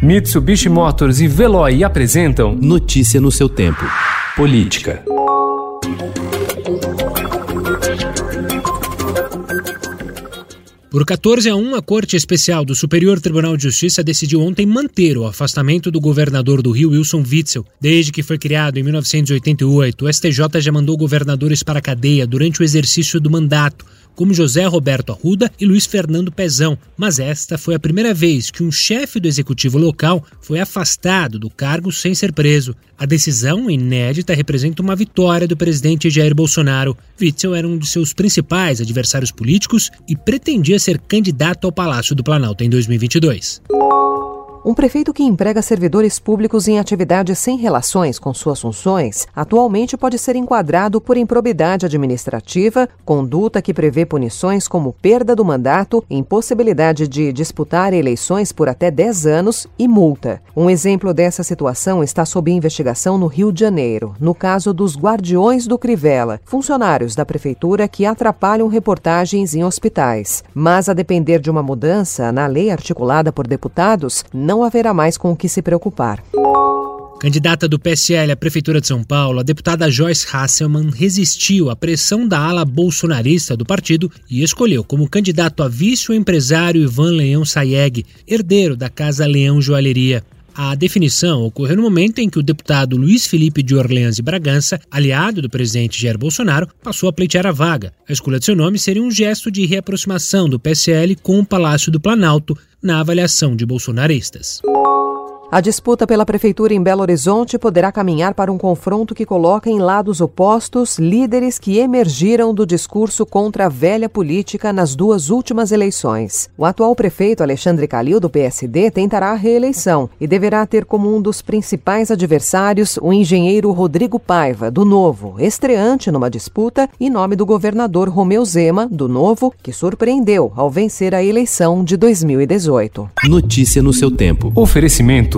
Mitsubishi Motors e Veloy apresentam Notícia no seu tempo. Política. Por 14 a 1, a Corte Especial do Superior Tribunal de Justiça decidiu ontem manter o afastamento do governador do Rio, Wilson Witzel. Desde que foi criado em 1988, o STJ já mandou governadores para a cadeia durante o exercício do mandato como José Roberto Arruda e Luiz Fernando Pezão, mas esta foi a primeira vez que um chefe do executivo local foi afastado do cargo sem ser preso. A decisão, inédita, representa uma vitória do presidente Jair Bolsonaro. Witzel era um de seus principais adversários políticos e pretendia ser candidato ao Palácio do Planalto em 2022. Um prefeito que emprega servidores públicos em atividades sem relações com suas funções atualmente pode ser enquadrado por improbidade administrativa, conduta que prevê punições como perda do mandato, impossibilidade de disputar eleições por até 10 anos e multa. Um exemplo dessa situação está sob investigação no Rio de Janeiro, no caso dos Guardiões do Crivella, funcionários da prefeitura que atrapalham reportagens em hospitais. Mas a depender de uma mudança na lei articulada por deputados, não não haverá mais com o que se preocupar. Candidata do PSL à Prefeitura de São Paulo, a deputada Joyce Hasselmann resistiu à pressão da ala bolsonarista do partido e escolheu como candidato a vice o empresário Ivan Leão Sayeg, herdeiro da Casa Leão Joalheria. A definição ocorreu no momento em que o deputado Luiz Felipe de Orleans e Bragança, aliado do presidente Jair Bolsonaro, passou a pleitear a vaga. A escolha de seu nome seria um gesto de reaproximação do PSL com o Palácio do Planalto na avaliação de bolsonaristas. A disputa pela prefeitura em Belo Horizonte poderá caminhar para um confronto que coloca em lados opostos líderes que emergiram do discurso contra a velha política nas duas últimas eleições. O atual prefeito Alexandre Calil, do PSD, tentará a reeleição e deverá ter como um dos principais adversários o engenheiro Rodrigo Paiva, do Novo, estreante numa disputa em nome do governador Romeu Zema, do Novo, que surpreendeu ao vencer a eleição de 2018. Notícia no seu tempo. Oferecimento